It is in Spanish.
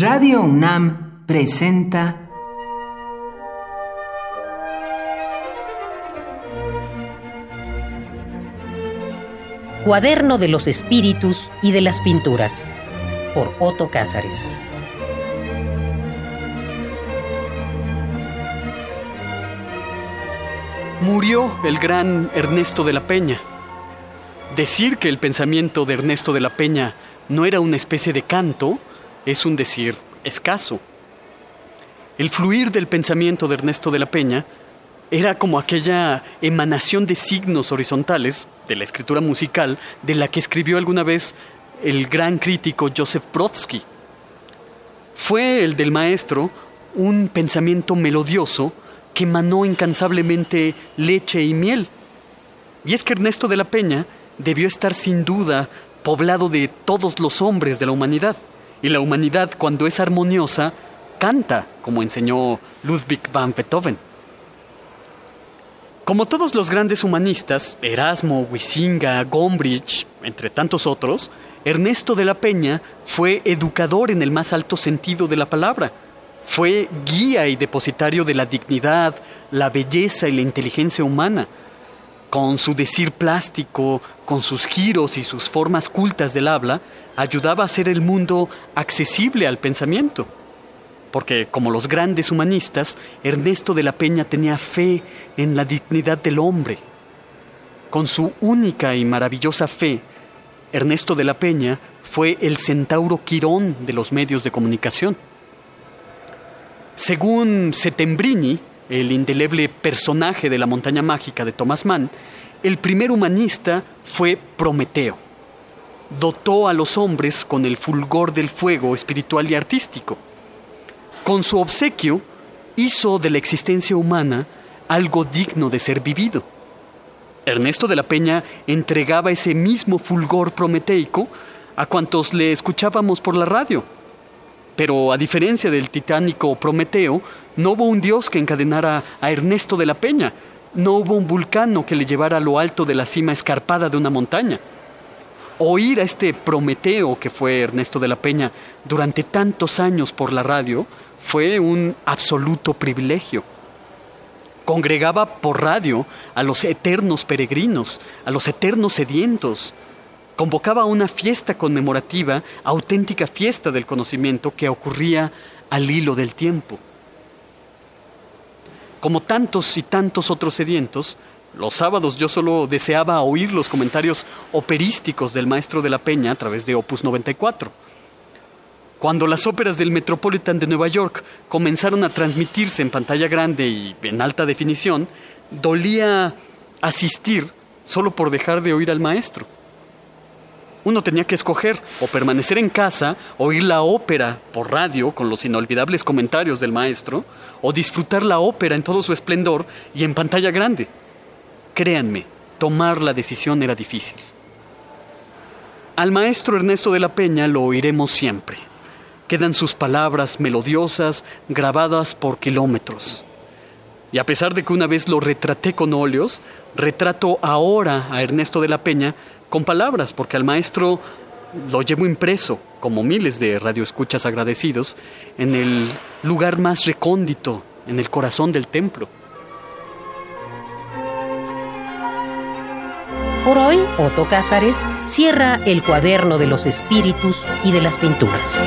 Radio UNAM presenta Cuaderno de los Espíritus y de las Pinturas por Otto Cázares. Murió el gran Ernesto de la Peña. Decir que el pensamiento de Ernesto de la Peña no era una especie de canto es un decir escaso. El fluir del pensamiento de Ernesto de la Peña era como aquella emanación de signos horizontales de la escritura musical de la que escribió alguna vez el gran crítico Joseph Brodsky. Fue el del maestro un pensamiento melodioso que emanó incansablemente leche y miel. Y es que Ernesto de la Peña debió estar sin duda poblado de todos los hombres de la humanidad. Y la humanidad, cuando es armoniosa, canta, como enseñó Ludwig van Beethoven. Como todos los grandes humanistas, Erasmo, Huizinga, Gombrich, entre tantos otros, Ernesto de la Peña fue educador en el más alto sentido de la palabra. Fue guía y depositario de la dignidad, la belleza y la inteligencia humana. Con su decir plástico, con sus giros y sus formas cultas del habla, ayudaba a hacer el mundo accesible al pensamiento. Porque, como los grandes humanistas, Ernesto de la Peña tenía fe en la dignidad del hombre. Con su única y maravillosa fe, Ernesto de la Peña fue el centauro Quirón de los medios de comunicación. Según Setembrini, el indeleble personaje de la montaña mágica de Thomas Mann, el primer humanista fue Prometeo. Dotó a los hombres con el fulgor del fuego espiritual y artístico. Con su obsequio, hizo de la existencia humana algo digno de ser vivido. Ernesto de la Peña entregaba ese mismo fulgor prometeico a cuantos le escuchábamos por la radio. Pero a diferencia del titánico Prometeo, no hubo un dios que encadenara a Ernesto de la Peña, no hubo un vulcano que le llevara a lo alto de la cima escarpada de una montaña. Oír a este Prometeo que fue Ernesto de la Peña durante tantos años por la radio fue un absoluto privilegio. Congregaba por radio a los eternos peregrinos, a los eternos sedientos. Convocaba una fiesta conmemorativa, auténtica fiesta del conocimiento que ocurría al hilo del tiempo. Como tantos y tantos otros sedientos, los sábados yo solo deseaba oír los comentarios operísticos del maestro de la Peña a través de Opus 94. Cuando las óperas del Metropolitan de Nueva York comenzaron a transmitirse en pantalla grande y en alta definición, dolía asistir solo por dejar de oír al maestro. Uno tenía que escoger o permanecer en casa, oír la ópera por radio con los inolvidables comentarios del maestro, o disfrutar la ópera en todo su esplendor y en pantalla grande. Créanme, tomar la decisión era difícil. Al maestro Ernesto de la Peña lo oiremos siempre. Quedan sus palabras melodiosas grabadas por kilómetros. Y a pesar de que una vez lo retraté con óleos, retrato ahora a Ernesto de la Peña con palabras, porque al maestro lo llevo impreso, como miles de radioescuchas agradecidos, en el lugar más recóndito, en el corazón del templo. Por hoy, Otto Cázares cierra el cuaderno de los espíritus y de las pinturas.